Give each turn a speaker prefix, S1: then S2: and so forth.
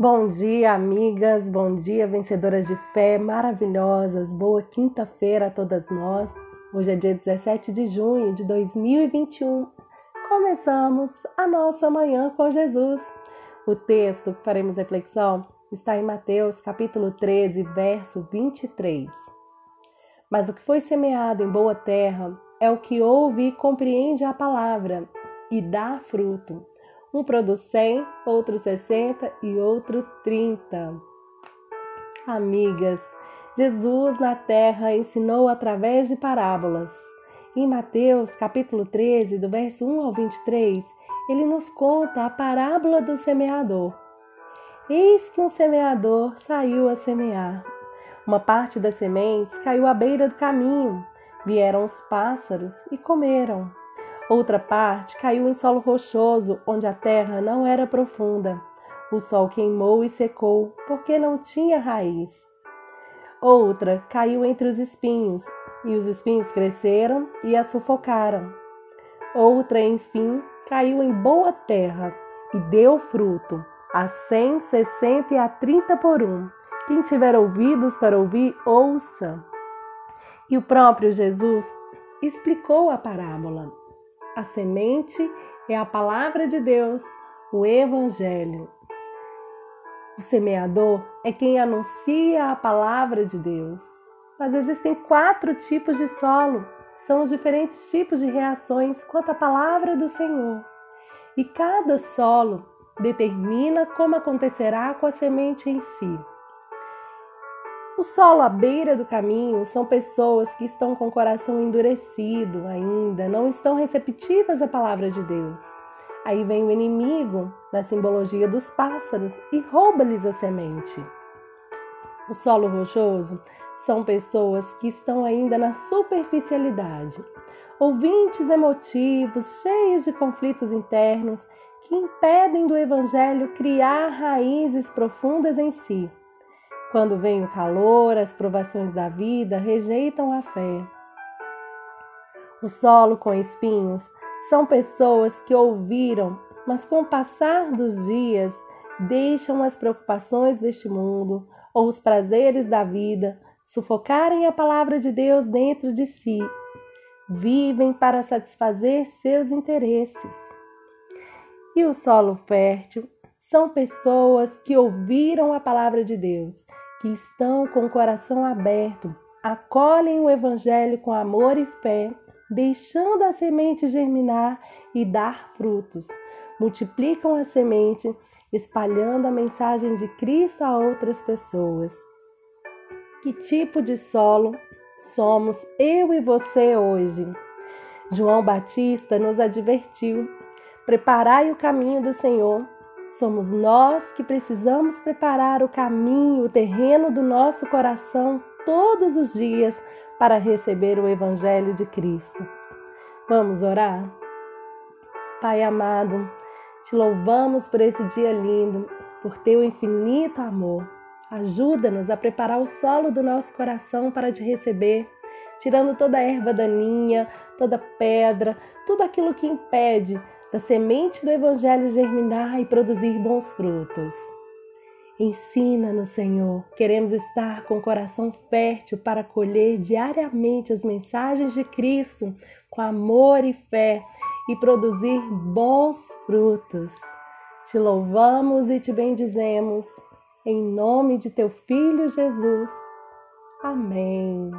S1: Bom dia, amigas, bom dia, vencedoras de fé maravilhosas. Boa quinta-feira a todas nós. Hoje é dia 17 de junho de 2021. Começamos a nossa manhã com Jesus. O texto que faremos reflexão está em Mateus, capítulo 13, verso 23. Mas o que foi semeado em boa terra é o que ouve e compreende a palavra e dá fruto. Um produz 100, outro 60 e outro 30. Amigas, Jesus na terra ensinou através de parábolas. Em Mateus, capítulo 13, do verso 1 ao 23, ele nos conta a parábola do semeador. Eis que um semeador saiu a semear. Uma parte das sementes caiu à beira do caminho. Vieram os pássaros e comeram. Outra parte caiu em solo rochoso, onde a terra não era profunda. O sol queimou e secou, porque não tinha raiz. Outra caiu entre os espinhos, e os espinhos cresceram e a sufocaram. Outra, enfim, caiu em boa terra e deu fruto, a cem, sessenta e a trinta por um. Quem tiver ouvidos para ouvir, ouça. E o próprio Jesus explicou a parábola. A semente é a palavra de Deus, o Evangelho. O semeador é quem anuncia a palavra de Deus. Mas existem quatro tipos de solo, são os diferentes tipos de reações quanto à palavra do Senhor. E cada solo determina como acontecerá com a semente em si. O solo à beira do caminho são pessoas que estão com o coração endurecido ainda, não estão receptivas à palavra de Deus. Aí vem o inimigo, na simbologia dos pássaros, e rouba-lhes a semente. O solo rochoso são pessoas que estão ainda na superficialidade, ouvintes emotivos, cheios de conflitos internos que impedem do evangelho criar raízes profundas em si. Quando vem o calor, as provações da vida rejeitam a fé. O solo com espinhos são pessoas que ouviram, mas com o passar dos dias deixam as preocupações deste mundo ou os prazeres da vida sufocarem a palavra de Deus dentro de si. Vivem para satisfazer seus interesses. E o solo fértil são pessoas que ouviram a palavra de Deus que estão com o coração aberto, acolhem o Evangelho com amor e fé, deixando a semente germinar e dar frutos. Multiplicam a semente, espalhando a mensagem de Cristo a outras pessoas. Que tipo de solo somos eu e você hoje? João Batista nos advertiu: preparai o caminho do Senhor Somos nós que precisamos preparar o caminho, o terreno do nosso coração todos os dias para receber o Evangelho de Cristo. Vamos orar? Pai amado, te louvamos por esse dia lindo, por teu infinito amor. Ajuda-nos a preparar o solo do nosso coração para te receber, tirando toda erva daninha, toda pedra, tudo aquilo que impede da semente do Evangelho germinar e produzir bons frutos. Ensina-nos, Senhor. Queremos estar com o coração fértil para colher diariamente as mensagens de Cristo com amor e fé e produzir bons frutos. Te louvamos e te bendizemos. Em nome de teu Filho Jesus. Amém.